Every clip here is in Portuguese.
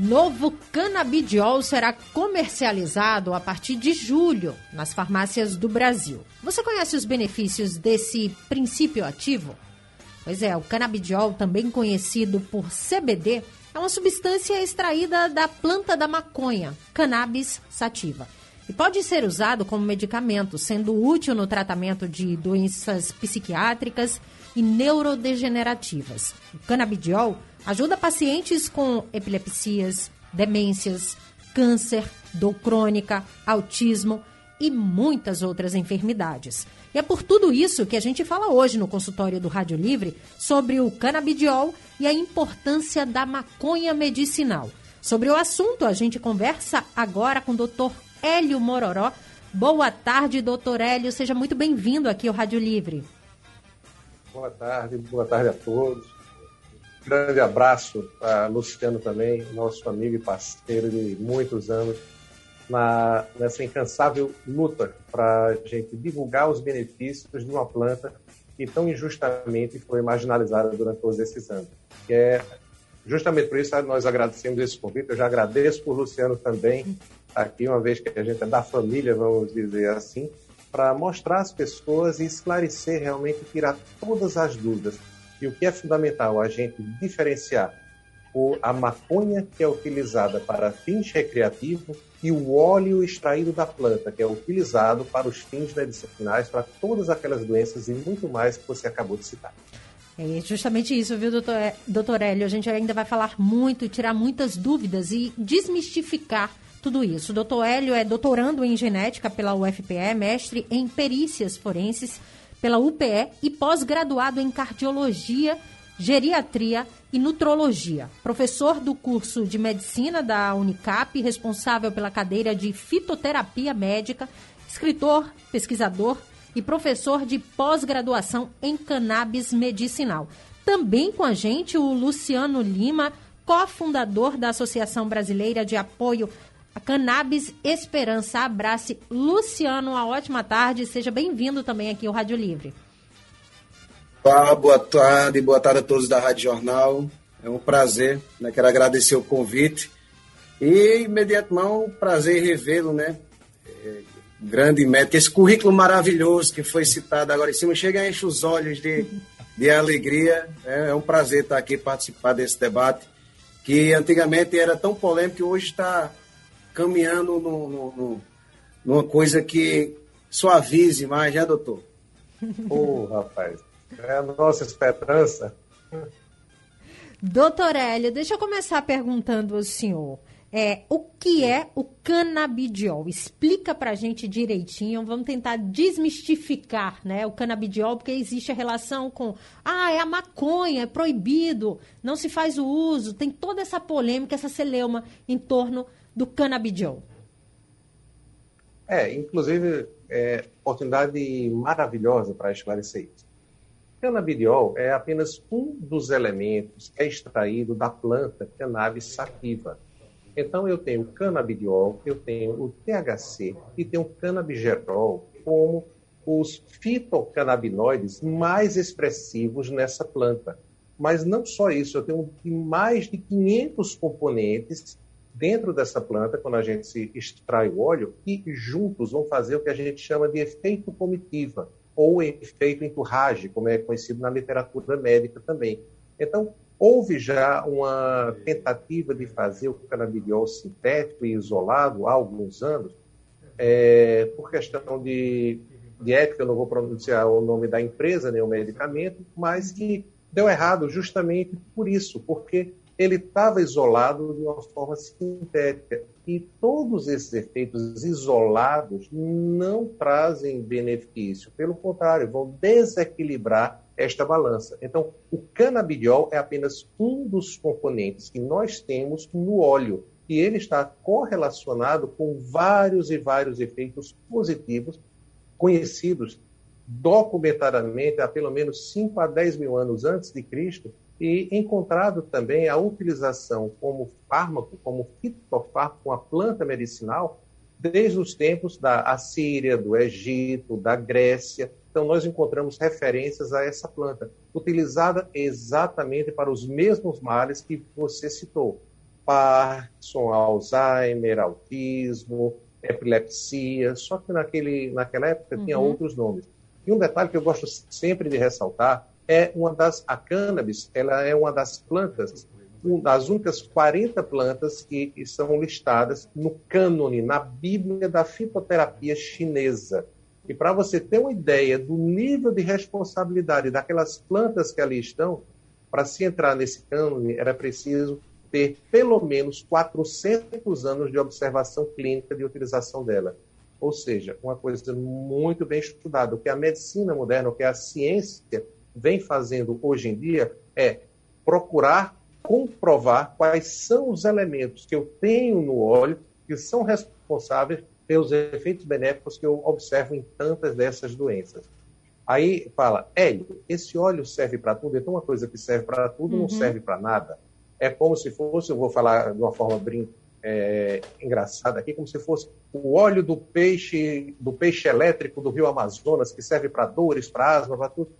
Novo canabidiol será comercializado a partir de julho nas farmácias do Brasil. Você conhece os benefícios desse princípio ativo? Pois é, o canabidiol, também conhecido por CBD, é uma substância extraída da planta da maconha, cannabis sativa. E pode ser usado como medicamento, sendo útil no tratamento de doenças psiquiátricas e neurodegenerativas. O canabidiol Ajuda pacientes com epilepsias, demências, câncer, dor crônica, autismo e muitas outras enfermidades. E é por tudo isso que a gente fala hoje no consultório do Rádio Livre sobre o canabidiol e a importância da maconha medicinal. Sobre o assunto, a gente conversa agora com o Dr. Hélio Mororó. Boa tarde, doutor Hélio. Seja muito bem-vindo aqui ao Rádio Livre. Boa tarde, boa tarde a todos grande abraço a Luciano também, nosso amigo e parceiro de muitos anos, na, nessa incansável luta para a gente divulgar os benefícios de uma planta que tão injustamente foi marginalizada durante todos esses anos. Que é justamente por isso nós agradecemos esse convite. Eu já agradeço por Luciano também aqui, uma vez que a gente é da família, vamos dizer assim, para mostrar às pessoas e esclarecer realmente, tirar todas as dúvidas e o que é fundamental a gente diferenciar o, a maconha que é utilizada para fins recreativos e o óleo extraído da planta, que é utilizado para os fins medicinais, para todas aquelas doenças e muito mais que você acabou de citar. É justamente isso, viu, doutor, doutor Hélio? A gente ainda vai falar muito, tirar muitas dúvidas e desmistificar tudo isso. O doutor Hélio é doutorando em genética pela UFPE, mestre em perícias forenses pela UPE e pós-graduado em cardiologia, geriatria e nutrologia. Professor do curso de medicina da Unicap, responsável pela cadeira de fitoterapia médica, escritor, pesquisador e professor de pós-graduação em cannabis medicinal. Também com a gente o Luciano Lima, cofundador da Associação Brasileira de Apoio a Cannabis Esperança. Abrace. Luciano, uma ótima tarde. Seja bem-vindo também aqui ao Rádio Livre. Olá, boa tarde, boa tarde a todos da Rádio Jornal. É um prazer, né? Quero agradecer o convite. E, imediatamente, um prazer revê-lo, né? É, grande médico. Esse currículo maravilhoso que foi citado agora em cima chega a encher os olhos de, de alegria. É, é um prazer estar aqui participar desse debate, que antigamente era tão polêmico e hoje está caminhando no, no, no, numa coisa que suavize mais, né, doutor? Ô, oh, rapaz, é a nossa esperança. Doutor Hélio, deixa eu começar perguntando ao senhor. É, o que é o canabidiol? Explica pra gente direitinho, vamos tentar desmistificar né, o canabidiol, porque existe a relação com, ah, é a maconha, é proibido, não se faz o uso, tem toda essa polêmica, essa celeuma em torno do canabidiol? É, inclusive, é oportunidade maravilhosa para esclarecer isso. Canabidiol é apenas um dos elementos que é extraído da planta cannabis sativa. Então, eu tenho canabidiol, eu tenho o THC e tenho o canabigerol como os fitocannabinoides mais expressivos nessa planta. Mas não só isso, eu tenho mais de 500 componentes dentro dessa planta, quando a gente se extrai o óleo, e juntos vão fazer o que a gente chama de efeito comitiva, ou efeito enturrage, como é conhecido na literatura médica também. Então, houve já uma tentativa de fazer o canabidiol sintético e isolado há alguns anos, é, por questão de, de ética, eu não vou pronunciar o nome da empresa, nem o medicamento, mas que deu errado justamente por isso, porque ele estava isolado de uma forma sintética. E todos esses efeitos isolados não trazem benefício, pelo contrário, vão desequilibrar esta balança. Então, o canabidiol é apenas um dos componentes que nós temos no óleo. e ele está correlacionado com vários e vários efeitos positivos conhecidos documentadamente há pelo menos 5 a 10 mil anos antes de Cristo e encontrado também a utilização como fármaco, como fitofármaco, uma planta medicinal, desde os tempos da Assíria, do Egito, da Grécia. Então, nós encontramos referências a essa planta, utilizada exatamente para os mesmos males que você citou: Parkinson, Alzheimer, autismo, epilepsia. Só que naquele, naquela época uhum. tinha outros nomes. E um detalhe que eu gosto sempre de ressaltar é uma das a cannabis, ela é uma das plantas, uma das únicas 40 plantas que estão listadas no cânone, na Bíblia da fitoterapia chinesa. E para você ter uma ideia do nível de responsabilidade daquelas plantas que ali estão, para se entrar nesse cânone era preciso ter pelo menos 400 anos de observação clínica de utilização dela. Ou seja, uma coisa muito bem estudada. O que a medicina moderna, o que a ciência vem fazendo hoje em dia é procurar comprovar quais são os elementos que eu tenho no óleo que são responsáveis pelos efeitos benéficos que eu observo em tantas dessas doenças. Aí fala, Hélio, esse óleo serve para tudo, então uma coisa que serve para tudo uhum. não serve para nada. É como se fosse, eu vou falar de uma forma brin é, engraçada aqui, como se fosse o óleo do peixe, do peixe elétrico do rio Amazonas, que serve para dores, para asma, para tudo.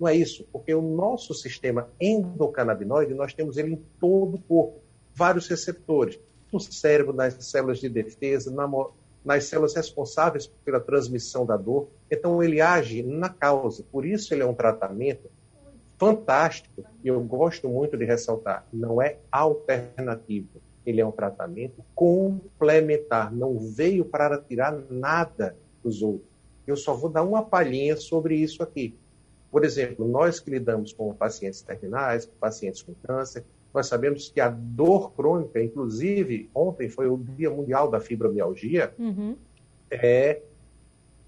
Não é isso, porque o nosso sistema endocannabinoide, nós temos ele em todo o corpo, vários receptores, no cérebro, nas células de defesa, na, nas células responsáveis pela transmissão da dor. Então, ele age na causa. Por isso, ele é um tratamento fantástico e eu gosto muito de ressaltar: não é alternativo. Ele é um tratamento complementar. Não veio para tirar nada dos outros. Eu só vou dar uma palhinha sobre isso aqui. Por exemplo, nós que lidamos com pacientes terminais, com pacientes com câncer, nós sabemos que a dor crônica, inclusive ontem foi o Dia Mundial da Fibromialgia, uhum. é,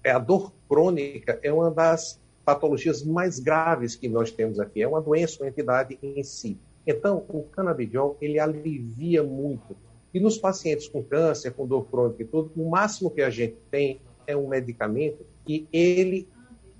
é a dor crônica é uma das patologias mais graves que nós temos aqui. É uma doença, uma entidade em si. Então, o canabidiol, ele alivia muito. E nos pacientes com câncer, com dor crônica e tudo, o máximo que a gente tem é um medicamento e ele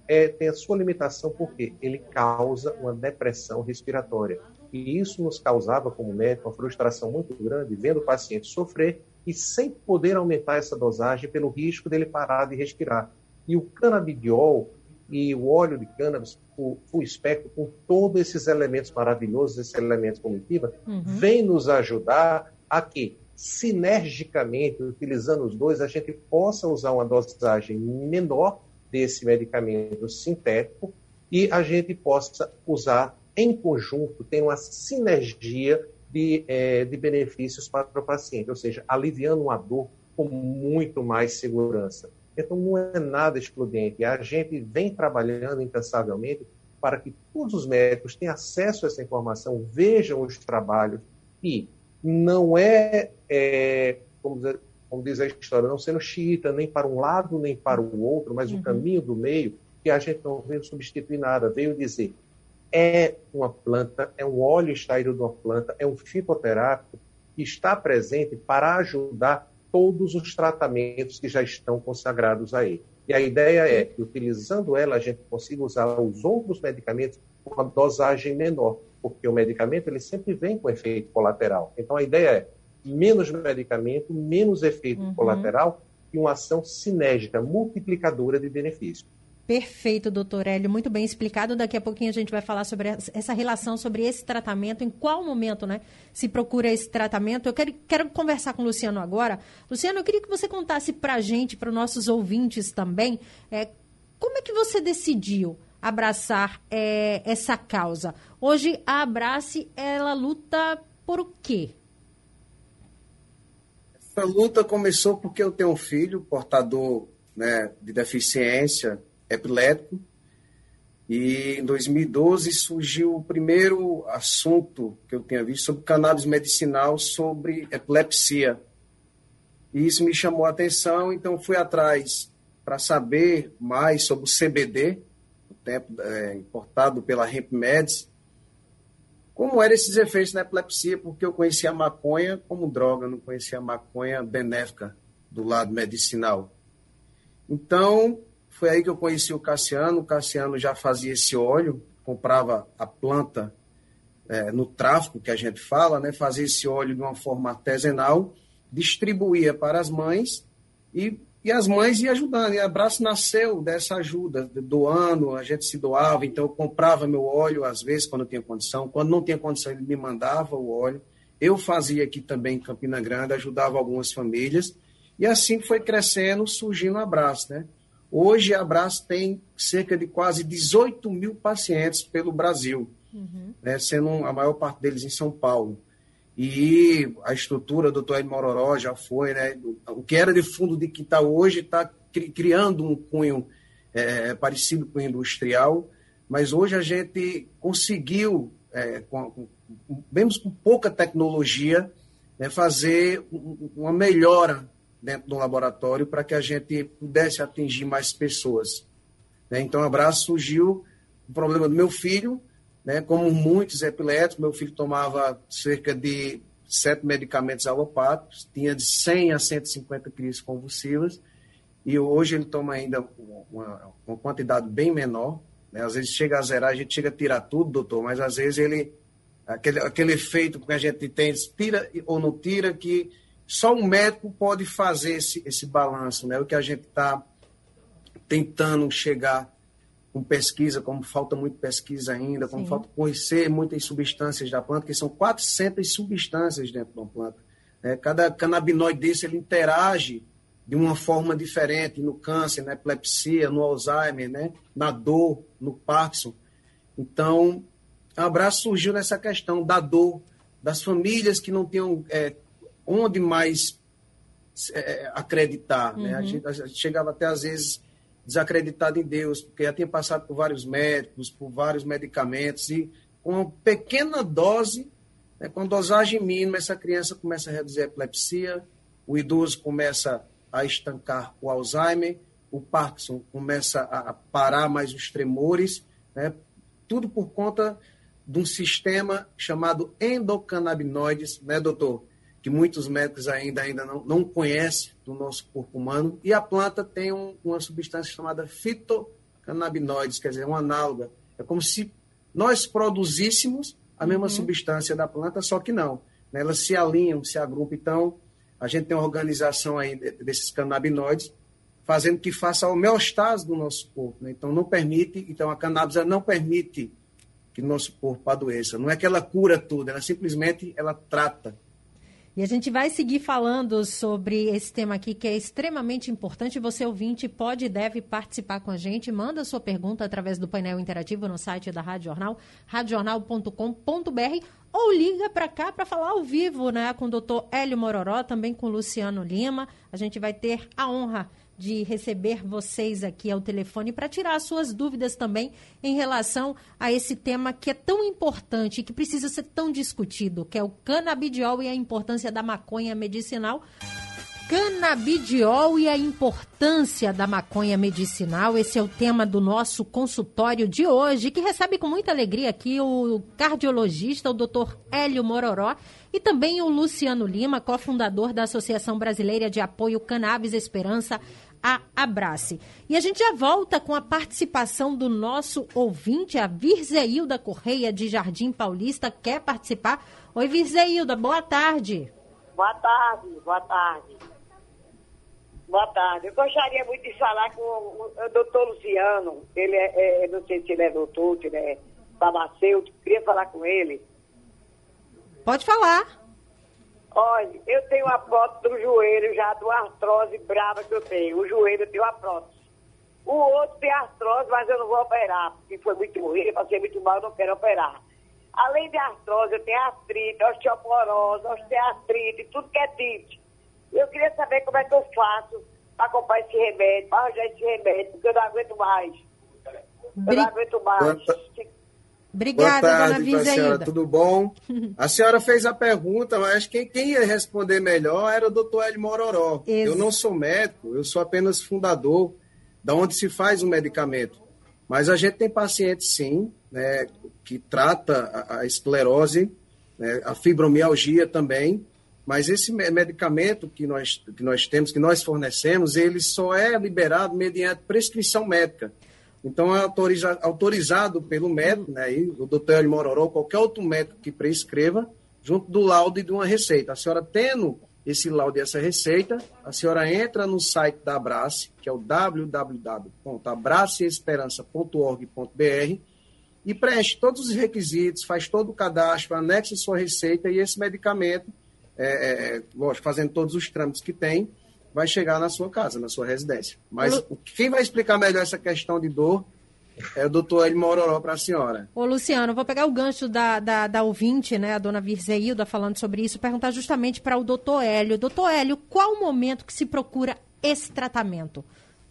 é, tem a sua limitação porque ele causa uma depressão respiratória. E isso nos causava, como médico, uma frustração muito grande, vendo o paciente sofrer e sem poder aumentar essa dosagem pelo risco dele parar de respirar. E o canabidiol e o óleo de cannabis, o full espectro, com todos esses elementos maravilhosos, esses elementos cognitivos, uhum. vem nos ajudar a que, sinergicamente, utilizando os dois, a gente possa usar uma dosagem menor desse medicamento sintético e a gente possa usar em conjunto, tem uma sinergia de, é, de benefícios para o paciente, ou seja, aliviando uma dor com muito mais segurança. Então, não é nada excludente. A gente vem trabalhando incansavelmente para que todos os médicos tenham acesso a essa informação, vejam os trabalhos e não é, é como dizer, como diz a história, não sendo xiita nem para um lado nem para o outro, mas uhum. o caminho do meio, que a gente não veio substituir nada, veio dizer é uma planta, é um óleo extraído de uma planta, é um fitoterápico que está presente para ajudar todos os tratamentos que já estão consagrados a ele. E a ideia é que, utilizando ela, a gente consiga usar os outros medicamentos com uma dosagem menor, porque o medicamento ele sempre vem com efeito colateral. Então, a ideia é menos medicamento, menos efeito uhum. colateral e uma ação sinérgica, multiplicadora de benefícios. Perfeito, doutor Hélio, muito bem explicado. Daqui a pouquinho a gente vai falar sobre essa relação, sobre esse tratamento, em qual momento né, se procura esse tratamento. Eu quero, quero conversar com o Luciano agora. Luciano, eu queria que você contasse para a gente, para os nossos ouvintes também, é, como é que você decidiu abraçar é, essa causa? Hoje, a Abrace, ela luta por o quê? Essa luta começou porque eu tenho um filho portador né, de deficiência epilético e em 2012 surgiu o primeiro assunto que eu tinha visto sobre cannabis medicinal sobre epilepsia. E isso me chamou a atenção, então fui atrás para saber mais sobre o CBD, o tempo é, importado pela Hemp Meds, como eram esses efeitos na epilepsia, porque eu conhecia a maconha como droga, não conhecia a maconha benéfica do lado medicinal. Então, foi aí que eu conheci o Cassiano. O Cassiano já fazia esse óleo, comprava a planta é, no tráfico, que a gente fala, né? fazia esse óleo de uma forma artesanal, distribuía para as mães e e as mães iam ajudando. E a Abraço nasceu dessa ajuda, doando, a gente se doava. Então, eu comprava meu óleo, às vezes, quando tinha condição. Quando não tinha condição, ele me mandava o óleo. Eu fazia aqui também em Campina Grande, ajudava algumas famílias. E assim foi crescendo, surgindo o Abraço. Né? Hoje, a Abraço tem cerca de quase 18 mil pacientes pelo Brasil, uhum. né? sendo a maior parte deles em São Paulo. E a estrutura do de Mororó já foi, né? O que era de fundo de quintal hoje está criando um cunho é, parecido com o industrial, mas hoje a gente conseguiu, é, com, com, mesmo com pouca tecnologia, né, fazer uma melhora dentro do laboratório para que a gente pudesse atingir mais pessoas. Né? Então, abraço surgiu o problema do meu filho, né? Como muitos epiléticos, meu filho tomava cerca de sete medicamentos alopáticos, tinha de 100 a 150 crises convulsivas, e hoje ele toma ainda uma, uma quantidade bem menor. Né? Às vezes chega a zerar, a gente chega a tirar tudo, doutor, mas às vezes ele. Aquele, aquele efeito que a gente tem, tira ou não tira, que só um médico pode fazer esse, esse balanço, né? O que a gente está tentando chegar com pesquisa, como falta muito pesquisa ainda, como Sim. falta conhecer muitas substâncias da planta, que são 400 substâncias dentro de uma planta. É, cada canabinoide desse ele interage de uma forma diferente no câncer, na epilepsia, no Alzheimer, né? na dor, no Parkinson. Então, a Abraço surgiu nessa questão da dor, das famílias que não tinham é, onde mais é, acreditar. Uhum. Né? A, uhum. gente, a gente chegava até, às vezes, desacreditado em Deus, porque já tinha passado por vários médicos, por vários medicamentos, e com uma pequena dose, né, com dosagem mínima, essa criança começa a reduzir a epilepsia, o idoso começa a estancar o Alzheimer, o Parkinson começa a parar mais os tremores, né, tudo por conta de um sistema chamado endocannabinoides, né, doutor? Que muitos médicos ainda, ainda não, não conhecem do nosso corpo humano. E a planta tem um, uma substância chamada fitocannabinoides, quer dizer, uma análoga. É como se nós produzíssemos a mesma uhum. substância da planta, só que não. Né? Elas se alinham, se agrupam. Então, a gente tem uma organização aí desses canabinoides, fazendo que faça a homeostase do nosso corpo. Né? Então, não permite, então a cannabis não permite que nosso corpo adoeça. Não é que ela cura tudo, ela simplesmente ela trata e a gente vai seguir falando sobre esse tema aqui que é extremamente importante. Você, ouvinte, pode e deve participar com a gente. Manda sua pergunta através do painel interativo no site da Rádio Jornal, radiojornal.com.br ou liga para cá para falar ao vivo né, com o doutor Hélio Mororó, também com o Luciano Lima. A gente vai ter a honra de receber vocês aqui ao telefone para tirar suas dúvidas também em relação a esse tema que é tão importante e que precisa ser tão discutido, que é o canabidiol e a importância da maconha medicinal. Canabidiol e a importância da maconha medicinal. Esse é o tema do nosso consultório de hoje, que recebe com muita alegria aqui o cardiologista, o Dr. Hélio Mororó, e também o Luciano Lima, cofundador da Associação Brasileira de Apoio Cannabis Esperança, a Abrace. E a gente já volta com a participação do nosso ouvinte, a Virzeilda Correia, de Jardim Paulista, quer participar. Oi, Virzeilda, boa tarde. Boa tarde, boa tarde. Boa tarde. Eu gostaria muito de falar com o, o doutor Luciano. Ele é, é, não sei se ele é doutor, se ele é farmacêutico. Queria falar com ele. Pode falar. Olha, eu tenho a prótese do joelho já, do artrose brava que eu tenho. O joelho eu tenho a prótese. O outro tem artrose, mas eu não vou operar, porque foi muito ruim, passei muito mal, eu não quero operar. Além de artrose, eu tenho artrite, osteoporose, osteoartrite, tudo que é tite. Eu queria saber como é que eu faço para comprar esse remédio, para arranjar esse remédio, porque eu não aguento mais. Eu não aguento mais. Obrigada, Boa tarde, dona senhora, tudo bom? A senhora fez a pergunta, mas quem, quem ia responder melhor era o doutor Hélio Mororó. Isso. Eu não sou médico, eu sou apenas fundador da onde se faz o medicamento. Mas a gente tem paciente, sim, né, que trata a, a esclerose, né, a fibromialgia também, mas esse medicamento que nós, que nós temos, que nós fornecemos, ele só é liberado mediante prescrição médica. Então, é autoriza, autorizado pelo médico, né, aí, o doutor El Mororó, qualquer outro médico que prescreva, junto do laudo e de uma receita. A senhora tendo esse laudo e essa receita, a senhora entra no site da Abrace, que é o www.abraceesperança.org.br e preenche todos os requisitos, faz todo o cadastro, anexa sua receita e esse medicamento é, é, é, lógico, fazendo todos os trâmites que tem, vai chegar na sua casa, na sua residência. Mas Lu... quem vai explicar melhor essa questão de dor é o doutor Eli Mororó para a senhora. Ô, Luciano, vou pegar o gancho da, da, da ouvinte, né, a dona Virzeilda, falando sobre isso, perguntar justamente para o doutor Hélio. Doutor Hélio, qual o momento que se procura esse tratamento?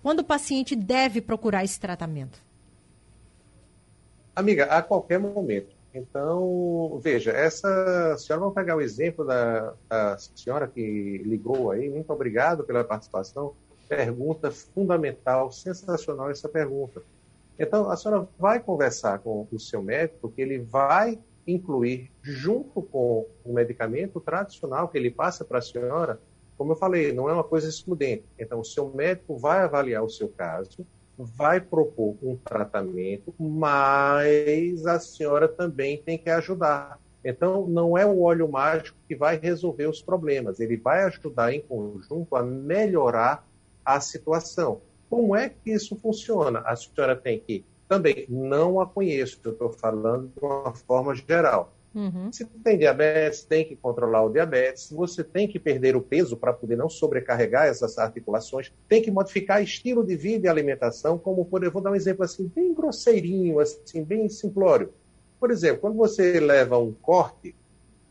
Quando o paciente deve procurar esse tratamento? Amiga, a qualquer momento. Então, veja, essa senhora, vamos pegar o exemplo da, da, senhora que ligou aí, muito obrigado pela participação. Pergunta fundamental, sensacional essa pergunta. Então, a senhora vai conversar com o seu médico, porque ele vai incluir, junto com o medicamento tradicional que ele passa para a senhora, como eu falei, não é uma coisa excludente. Então, o seu médico vai avaliar o seu caso, vai propor um tratamento, mas a senhora também tem que ajudar. Então, não é o óleo mágico que vai resolver os problemas, ele vai ajudar em conjunto a melhorar a situação. Como é que isso funciona? A senhora tem que, também, não a conheço, eu estou falando de uma forma geral Uhum. Se tem diabetes, tem que controlar o diabetes. Você tem que perder o peso para poder não sobrecarregar essas articulações. Tem que modificar estilo de vida e alimentação, como por vou dar um exemplo assim bem grosseirinho, assim bem simplório. Por exemplo, quando você leva um corte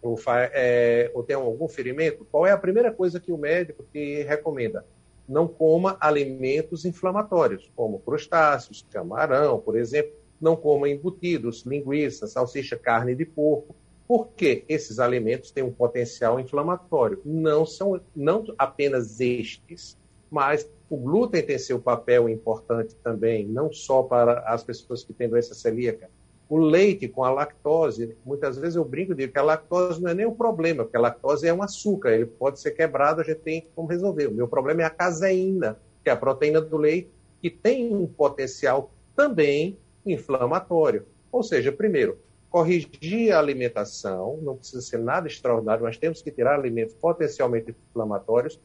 ou, é, ou tem algum ferimento, qual é a primeira coisa que o médico te recomenda? Não coma alimentos inflamatórios, como crustáceos, camarão, por exemplo não coma embutidos, linguiça, salsicha, carne de porco, porque esses alimentos têm um potencial inflamatório. Não são não apenas estes, mas o glúten tem seu papel importante também, não só para as pessoas que têm doença celíaca. O leite com a lactose, muitas vezes eu brinco de que a lactose não é nem o problema, porque a lactose é um açúcar, ele pode ser quebrado, a gente tem como resolver. O meu problema é a caseína, que é a proteína do leite, que tem um potencial também inflamatório. Ou seja, primeiro, corrigir a alimentação, não precisa ser nada extraordinário, mas temos que tirar alimentos potencialmente inflamatórios,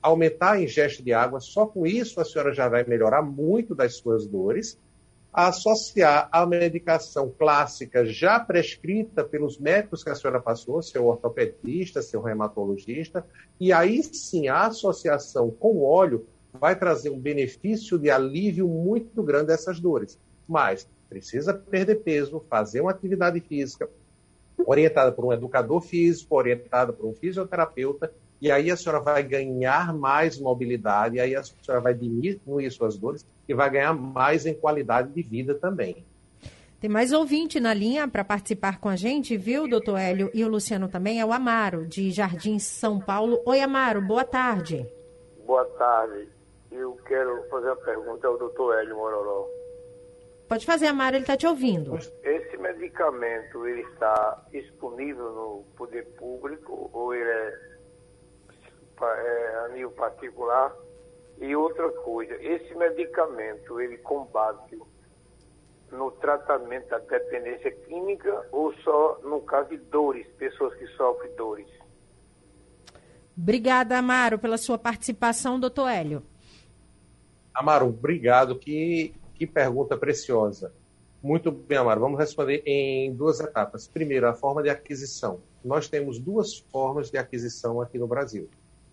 aumentar a ingesta de água, só com isso a senhora já vai melhorar muito das suas dores, associar a medicação clássica já prescrita pelos médicos que a senhora passou, seu ortopedista, seu reumatologista, e aí sim a associação com o óleo vai trazer um benefício de alívio muito grande dessas dores mas precisa perder peso, fazer uma atividade física orientada por um educador físico, orientada por um fisioterapeuta, e aí a senhora vai ganhar mais mobilidade, e aí a senhora vai diminuir suas dores e vai ganhar mais em qualidade de vida também. Tem mais ouvinte na linha para participar com a gente, viu, doutor Hélio? E o Luciano também, é o Amaro, de Jardim São Paulo. Oi, Amaro, boa tarde. Boa tarde. Eu quero fazer uma pergunta ao doutor Hélio Mororó. Pode fazer, Amaro, ele está te ouvindo. Esse medicamento, ele está disponível no poder público ou ele é, é a nível particular? E outra coisa, esse medicamento, ele combate no tratamento da dependência química ou só no caso de dores, pessoas que sofrem dores? Obrigada, Amaro, pela sua participação, doutor Hélio. Amaro, obrigado. Que que pergunta preciosa. Muito bem, Amaro. Vamos responder em duas etapas. Primeiro, a forma de aquisição. Nós temos duas formas de aquisição aqui no Brasil.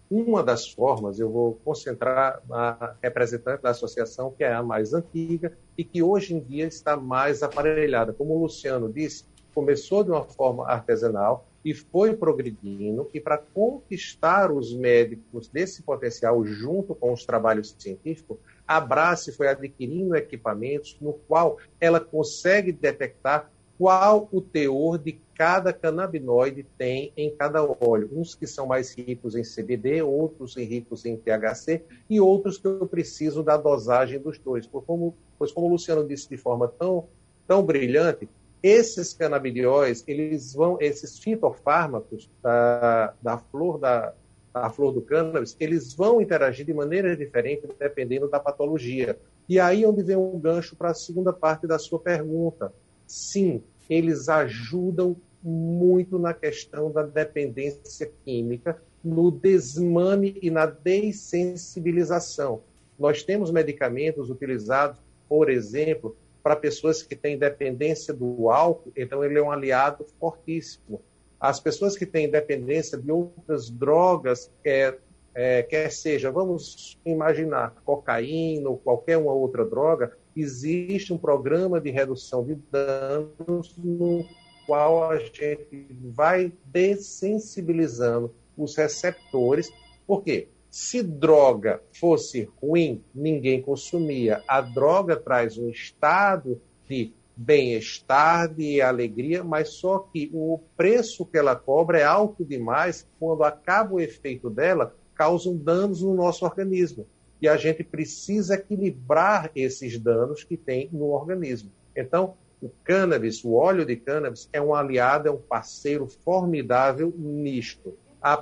Uma das formas, eu vou concentrar a representante da associação, que é a mais antiga e que hoje em dia está mais aparelhada. Como o Luciano disse, começou de uma forma artesanal e foi progredindo, e para conquistar os médicos desse potencial junto com os trabalhos científicos, a Brace foi adquirindo equipamentos no qual ela consegue detectar qual o teor de cada canabinoide tem em cada óleo. Uns que são mais ricos em CBD, outros ricos em THC e outros que eu preciso da dosagem dos dois. Pois como, pois como o Luciano disse de forma tão, tão brilhante, esses canabidióis, eles vão, esses fitofármacos da, da flor da, da flor do cannabis, eles vão interagir de maneira diferente dependendo da patologia. E aí é onde vem um gancho para a segunda parte da sua pergunta. Sim, eles ajudam muito na questão da dependência química, no desmame e na dessensibilização. Nós temos medicamentos utilizados, por exemplo, para pessoas que têm dependência do álcool, então ele é um aliado fortíssimo. As pessoas que têm dependência de outras drogas, quer, é, quer seja, vamos imaginar, cocaína ou qualquer uma outra droga, existe um programa de redução de danos no qual a gente vai dessensibilizando os receptores. Por quê? Se droga fosse ruim, ninguém consumia. A droga traz um estado de bem-estar, de alegria, mas só que o preço que ela cobra é alto demais. Quando acaba o efeito dela, causam danos no nosso organismo. E a gente precisa equilibrar esses danos que tem no organismo. Então, o cannabis, o óleo de cannabis, é um aliado, é um parceiro formidável nisto.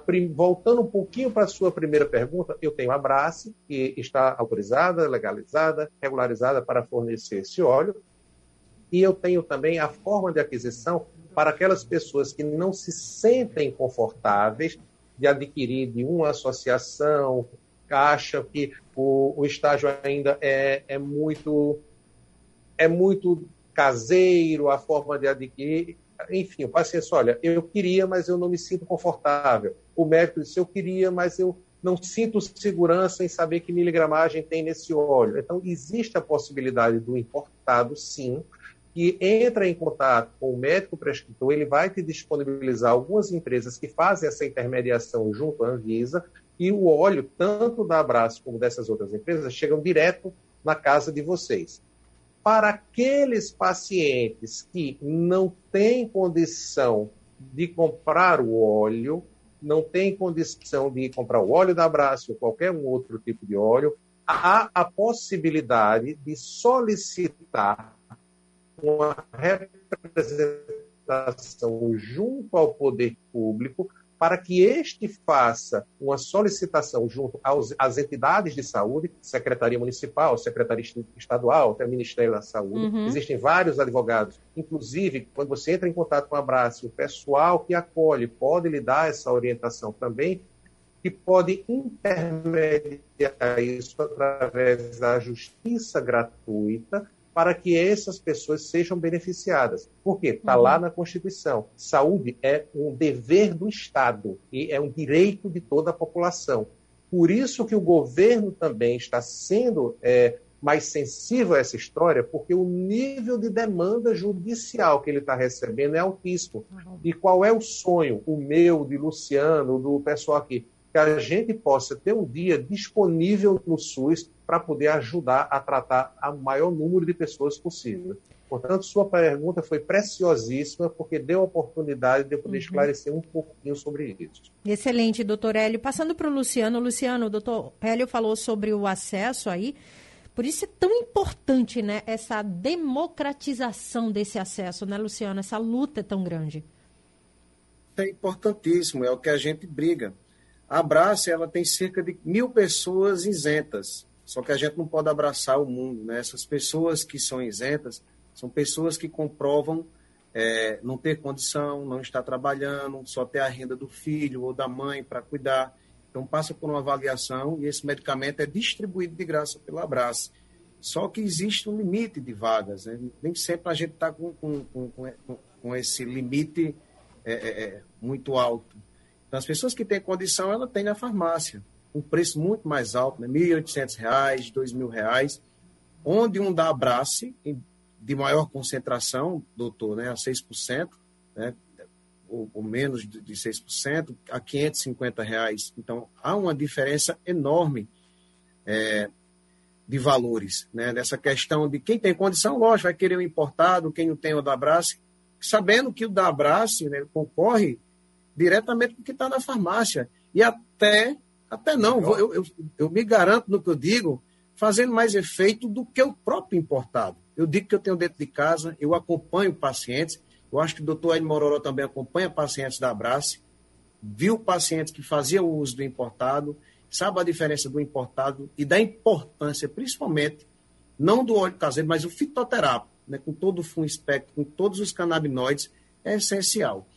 Prim... Voltando um pouquinho para a sua primeira pergunta, eu tenho a Brace, que está autorizada, legalizada, regularizada para fornecer esse óleo. E eu tenho também a forma de aquisição para aquelas pessoas que não se sentem confortáveis de adquirir de uma associação, acham que o, o estágio ainda é, é muito é muito caseiro, a forma de adquirir. Enfim, o paciente olha, eu queria, mas eu não me sinto confortável. O médico disse, eu queria, mas eu não sinto segurança em saber que miligramagem tem nesse óleo. Então, existe a possibilidade do importado, sim, que entra em contato com o médico prescritor, ele vai te disponibilizar algumas empresas que fazem essa intermediação junto à Anvisa, e o óleo, tanto da Abraço como dessas outras empresas, chegam direto na casa de vocês. Para aqueles pacientes que não têm condição de comprar o óleo, não têm condição de comprar o óleo da Abraço ou qualquer um outro tipo de óleo, há a possibilidade de solicitar uma representação junto ao poder público para que este faça uma solicitação junto aos, às entidades de saúde, Secretaria Municipal, Secretaria Estadual, até Ministério da Saúde. Uhum. Existem vários advogados. Inclusive, quando você entra em contato com a Abraço, o pessoal que acolhe pode lhe dar essa orientação também, que pode intermediar isso através da justiça gratuita, para que essas pessoas sejam beneficiadas. Por quê? Está uhum. lá na Constituição. Saúde é um dever do Estado e é um direito de toda a população. Por isso que o governo também está sendo é, mais sensível a essa história, porque o nível de demanda judicial que ele está recebendo é altíssimo. Uhum. E qual é o sonho, o meu, de Luciano, do pessoal aqui? Que a gente possa ter um dia disponível no SUS para poder ajudar a tratar o maior número de pessoas possível. Portanto, sua pergunta foi preciosíssima, porque deu a oportunidade de eu poder uhum. esclarecer um pouquinho sobre isso. Excelente, doutor Hélio. Passando para o Luciano. Luciano, o doutor Hélio falou sobre o acesso aí. Por isso é tão importante, né, essa democratização desse acesso, né, Luciano? Essa luta é tão grande. É importantíssimo, é o que a gente briga. A Abrace, ela tem cerca de mil pessoas isentas só que a gente não pode abraçar o mundo. Né? Essas pessoas que são isentas são pessoas que comprovam é, não ter condição, não estar trabalhando, só ter a renda do filho ou da mãe para cuidar. Então passa por uma avaliação e esse medicamento é distribuído de graça pelo Abraço. Só que existe um limite de vagas. Né? Nem sempre a gente está com, com, com, com, esse limite é, é, é, muito alto. Então as pessoas que têm condição, ela tem na farmácia um preço muito mais alto, né? R$ 1.800, R$ 2.000, onde um da Abrace, de maior concentração, doutor, né, a 6%, né, ou, ou menos de, de 6%, a 550 reais. Então, há uma diferença enorme é, de valores. Né, nessa questão de quem tem condição, lógico, vai querer o importado, quem não tem o da Abrace, sabendo que o da Abrace né, concorre diretamente com o que está na farmácia. E até, até não, eu, eu, eu me garanto no que eu digo, fazendo mais efeito do que o próprio importado. Eu digo que eu tenho dentro de casa, eu acompanho pacientes, eu acho que o doutor Ed Mororó também acompanha pacientes da Abrace, viu pacientes que faziam uso do importado, sabe a diferença do importado e da importância, principalmente, não do óleo caseiro, mas o fitoterápico, né, com todo o full espectro, com todos os canabinoides, é essencial.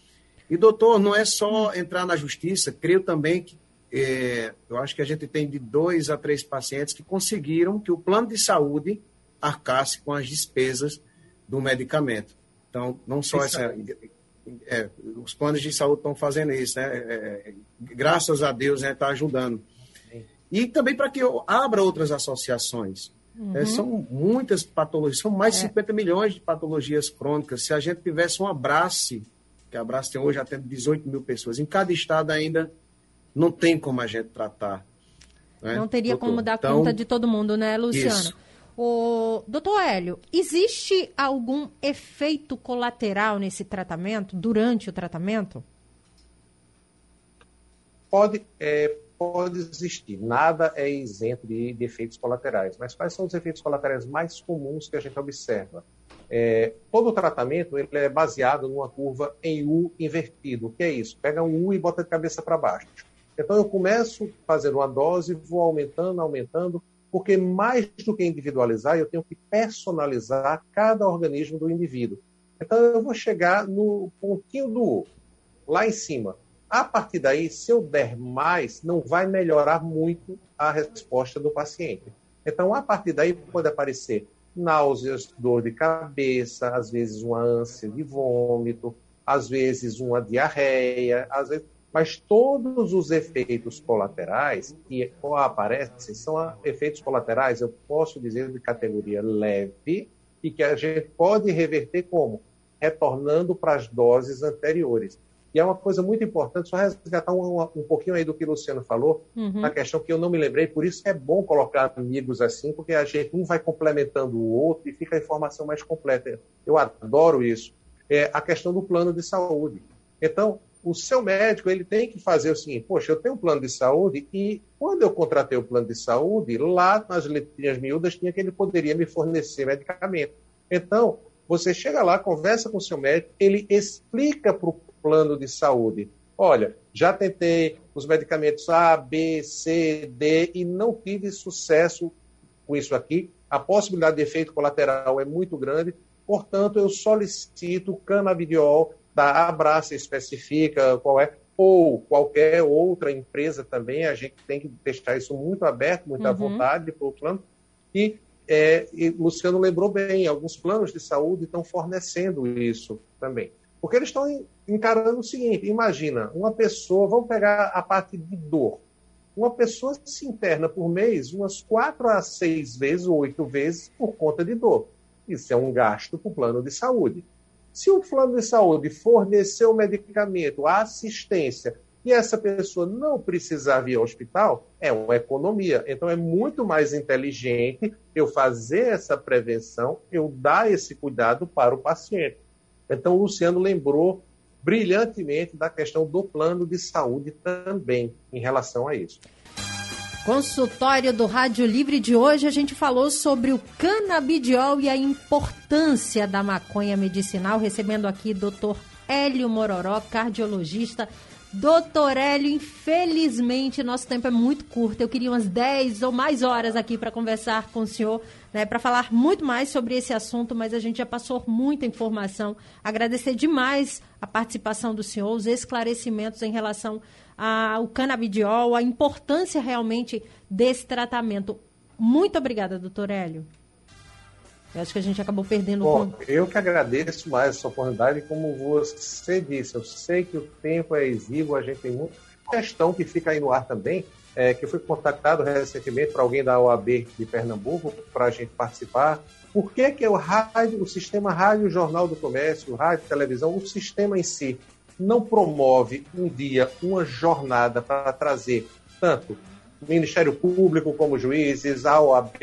E, doutor, não é só entrar na justiça, creio também que é, eu acho que a gente tem de dois a três pacientes que conseguiram que o plano de saúde arcasse com as despesas do medicamento. Então, não só essa. É, os planos de saúde estão fazendo isso, né? É, é graças a Deus, está né, tá ajudando. E também para que eu abra outras associações. Uhum. É, são muitas patologias, são mais de é. 50 milhões de patologias crônicas. Se a gente tivesse um abraço, que a Abraço tem hoje até 18 mil pessoas, em cada estado ainda não tem como a gente tratar. Né, não teria doutor? como dar então, conta de todo mundo, né, Luciano? Isso. O doutor Hélio, existe algum efeito colateral nesse tratamento, durante o tratamento? Pode, é, pode existir. Nada é isento de, de, efeitos colaterais. Mas quais são os efeitos colaterais mais comuns que a gente observa? É, todo o tratamento ele é baseado numa curva em U invertido. O que é isso? Pega um U e bota de cabeça para baixo. Então eu começo fazendo uma dose, vou aumentando, aumentando, porque mais do que individualizar, eu tenho que personalizar cada organismo do indivíduo. Então eu vou chegar no pontinho do U, lá em cima. A partir daí, se eu der mais, não vai melhorar muito a resposta do paciente. Então, a partir daí, pode aparecer náuseas, dor de cabeça, às vezes uma ânsia de vômito, às vezes uma diarreia, às vezes... mas todos os efeitos colaterais que aparecem são efeitos colaterais, eu posso dizer, de categoria leve e que a gente pode reverter como? Retornando para as doses anteriores. E é uma coisa muito importante, só resgatar um, um pouquinho aí do que o Luciano falou, uhum. a questão que eu não me lembrei, por isso é bom colocar amigos assim, porque a gente um vai complementando o outro e fica a informação mais completa. Eu adoro isso. É a questão do plano de saúde. Então, o seu médico ele tem que fazer o seguinte: poxa, eu tenho um plano de saúde e quando eu contratei o plano de saúde, lá nas letrinhas miúdas tinha que ele poderia me fornecer medicamento. Então, você chega lá, conversa com o seu médico, ele explica para o plano de saúde. Olha, já tentei os medicamentos A, B, C, D e não tive sucesso com isso aqui. A possibilidade de efeito colateral é muito grande, portanto, eu solicito canabidiol da Abraça especifica qual é, ou qualquer outra empresa também, a gente tem que deixar isso muito aberto, muita uhum. vontade para o plano. E, é, e Luciano lembrou bem, alguns planos de saúde estão fornecendo isso também. Porque eles estão encarando o seguinte: imagina, uma pessoa, vamos pegar a parte de dor. Uma pessoa se interna por mês umas quatro a seis vezes, ou oito vezes, por conta de dor. Isso é um gasto para o plano de saúde. Se o plano de saúde fornecer o medicamento, a assistência, e essa pessoa não precisar vir ao hospital, é uma economia. Então é muito mais inteligente eu fazer essa prevenção, eu dar esse cuidado para o paciente. Então, o Luciano lembrou brilhantemente da questão do plano de saúde também em relação a isso. Consultório do Rádio Livre de hoje, a gente falou sobre o canabidiol e a importância da maconha medicinal, recebendo aqui Dr. Hélio Mororó, cardiologista, Doutor Hélio, infelizmente nosso tempo é muito curto. Eu queria umas 10 ou mais horas aqui para conversar com o senhor, né, para falar muito mais sobre esse assunto, mas a gente já passou muita informação. Agradecer demais a participação do senhor, os esclarecimentos em relação ao canabidiol, a importância realmente desse tratamento. Muito obrigada, doutor Hélio. Eu acho que a gente acabou perdendo Bom, o eu que agradeço mais essa oportunidade, como você disse, eu sei que o tempo é exíguo, a gente tem muita questão que fica aí no ar também, é, que eu fui contactado recentemente para alguém da OAB de Pernambuco para a gente participar. Por que, que o rádio, o sistema rádio jornal do comércio, rádio televisão, o sistema em si não promove um dia, uma jornada para trazer tanto Ministério Público como juízes, a OAB,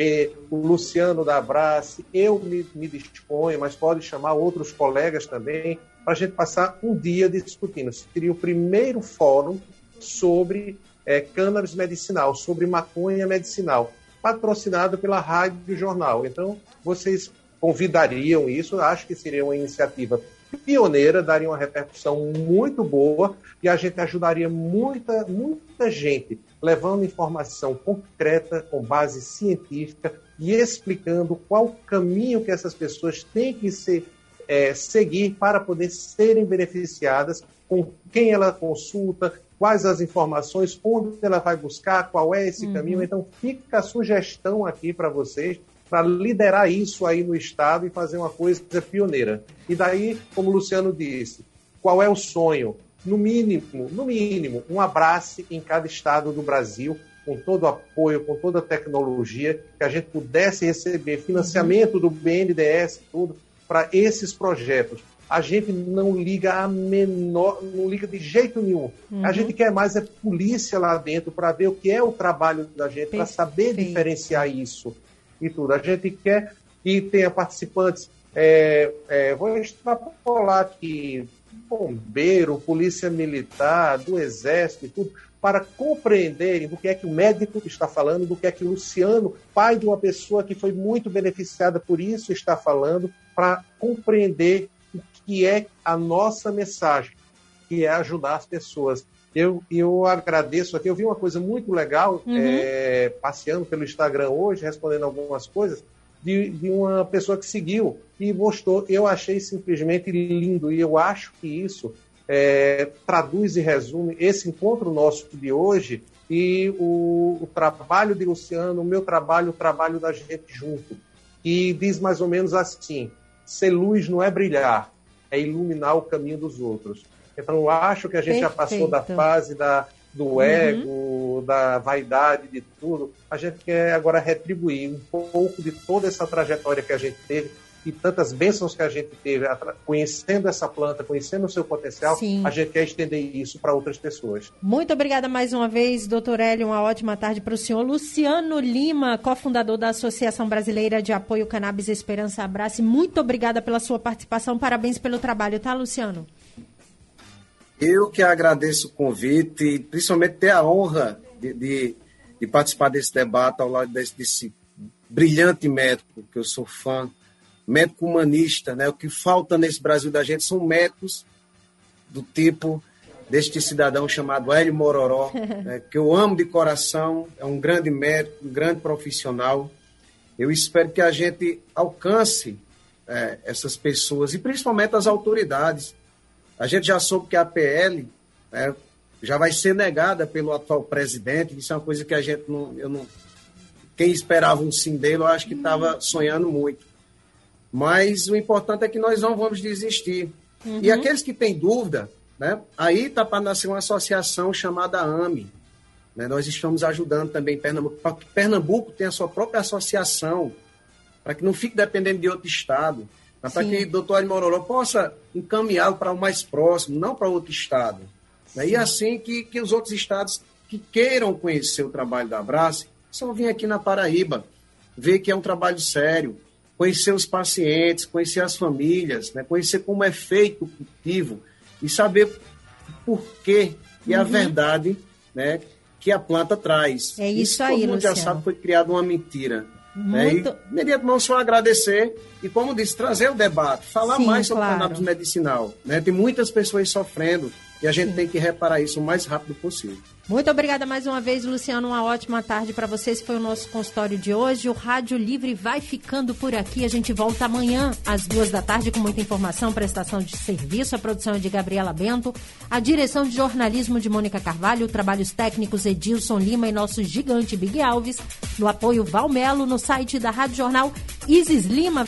o Luciano da Abrace, eu me, me disponho, mas pode chamar outros colegas também, para a gente passar um dia discutindo. Seria o primeiro fórum sobre é, cannabis medicinal, sobre maconha medicinal, patrocinado pela Rádio Jornal. Então, vocês convidariam isso, acho que seria uma iniciativa pioneira, daria uma repercussão muito boa e a gente ajudaria muita, muita gente, levando informação concreta, com base científica e explicando qual o caminho que essas pessoas têm que ser, é, seguir para poder serem beneficiadas, com quem ela consulta, quais as informações, onde ela vai buscar, qual é esse uhum. caminho. Então, fica a sugestão aqui para vocês para liderar isso aí no Estado e fazer uma coisa pioneira. E daí, como o Luciano disse, qual é o sonho? No mínimo, no mínimo, um abraço em cada estado do Brasil, com todo o apoio, com toda a tecnologia, que a gente pudesse receber financiamento do BNDES, tudo, para esses projetos. A gente não liga a menor, não liga de jeito nenhum. Uhum. A gente quer mais é polícia lá dentro para ver o que é o trabalho da gente, para saber diferenciar isso e tudo. A gente quer que tenha participantes, é, é, vou extrapolar aqui, bombeiro, polícia militar, do exército e tudo, para compreenderem do que é que o médico está falando, do que é que o Luciano, pai de uma pessoa que foi muito beneficiada por isso, está falando, para compreender o que é a nossa mensagem, que é ajudar as pessoas. Eu, eu agradeço aqui. Eu vi uma coisa muito legal, uhum. é, passeando pelo Instagram hoje, respondendo algumas coisas, de, de, uma pessoa que seguiu e mostrou. Eu achei simplesmente lindo e eu acho que isso é, traduz e resume esse encontro nosso de hoje e o, o, trabalho de Luciano, o meu trabalho, o trabalho da gente junto. E diz mais ou menos assim: ser luz não é brilhar, é iluminar o caminho dos outros. Então, eu acho que a gente Perfeito. já passou da fase da, do uhum. ego, uhum. da vaidade, de tudo. A gente quer agora retribuir um pouco de toda essa trajetória que a gente teve e tantas bênçãos que a gente teve conhecendo essa planta, conhecendo o seu potencial, Sim. a gente quer estender isso para outras pessoas. Muito obrigada mais uma vez, doutor Hélio. Uma ótima tarde para o senhor. Luciano Lima, cofundador da Associação Brasileira de Apoio Cannabis Esperança Abraço. Muito obrigada pela sua participação. Parabéns pelo trabalho, tá, Luciano? Eu que agradeço o convite e principalmente ter a honra de, de, de participar desse debate ao lado desse, desse, brilhante médico, que eu sou fã, médico humanista. Né? O que falta nesse Brasil da gente são médicos do tipo deste cidadão chamado Hélio Mororó, né? que eu amo de coração, é um grande médico, um grande profissional. Eu espero que a gente alcance é, essas pessoas e principalmente as autoridades a gente já soube que a PL né, já vai ser negada pelo atual presidente. Isso é uma coisa que a gente não. Eu não quem esperava um sim dele, eu acho que estava sonhando muito. Mas o importante é que nós não vamos desistir. Uhum. E aqueles que têm dúvida, né, aí está para nascer uma associação chamada AME. Né, nós estamos ajudando também Pernambuco, para que Pernambuco tenha a sua própria associação, para que não fique dependendo de outro estado para que o doutor Ari Mororó possa encaminhá-lo para o mais próximo, não para outro estado. Né? E assim que, que os outros estados que queiram conhecer o trabalho da Abrace, só vir aqui na Paraíba, ver que é um trabalho sério, conhecer os pacientes, conhecer as famílias, né? conhecer como é feito o cultivo e saber por quê e uhum. a verdade né, que a planta traz. É isso, isso aí, todo mundo Luciano. já sabe que foi criada uma mentira. Muito... Né? E, imediatamente, só agradecer e, como disse, trazer o debate, falar Sim, mais sobre claro. cannabis medicinal. Né? Tem muitas pessoas sofrendo e a gente Sim. tem que reparar isso o mais rápido possível. Muito obrigada mais uma vez, Luciano. Uma ótima tarde para vocês. Foi o nosso consultório de hoje. O Rádio Livre vai ficando por aqui. A gente volta amanhã às duas da tarde com muita informação, prestação de serviço. A produção é de Gabriela Bento, a direção de jornalismo de Mônica Carvalho, trabalhos técnicos Edilson Lima e nosso gigante Big Alves. No apoio Valmelo, no site da Rádio Jornal Isis Lima.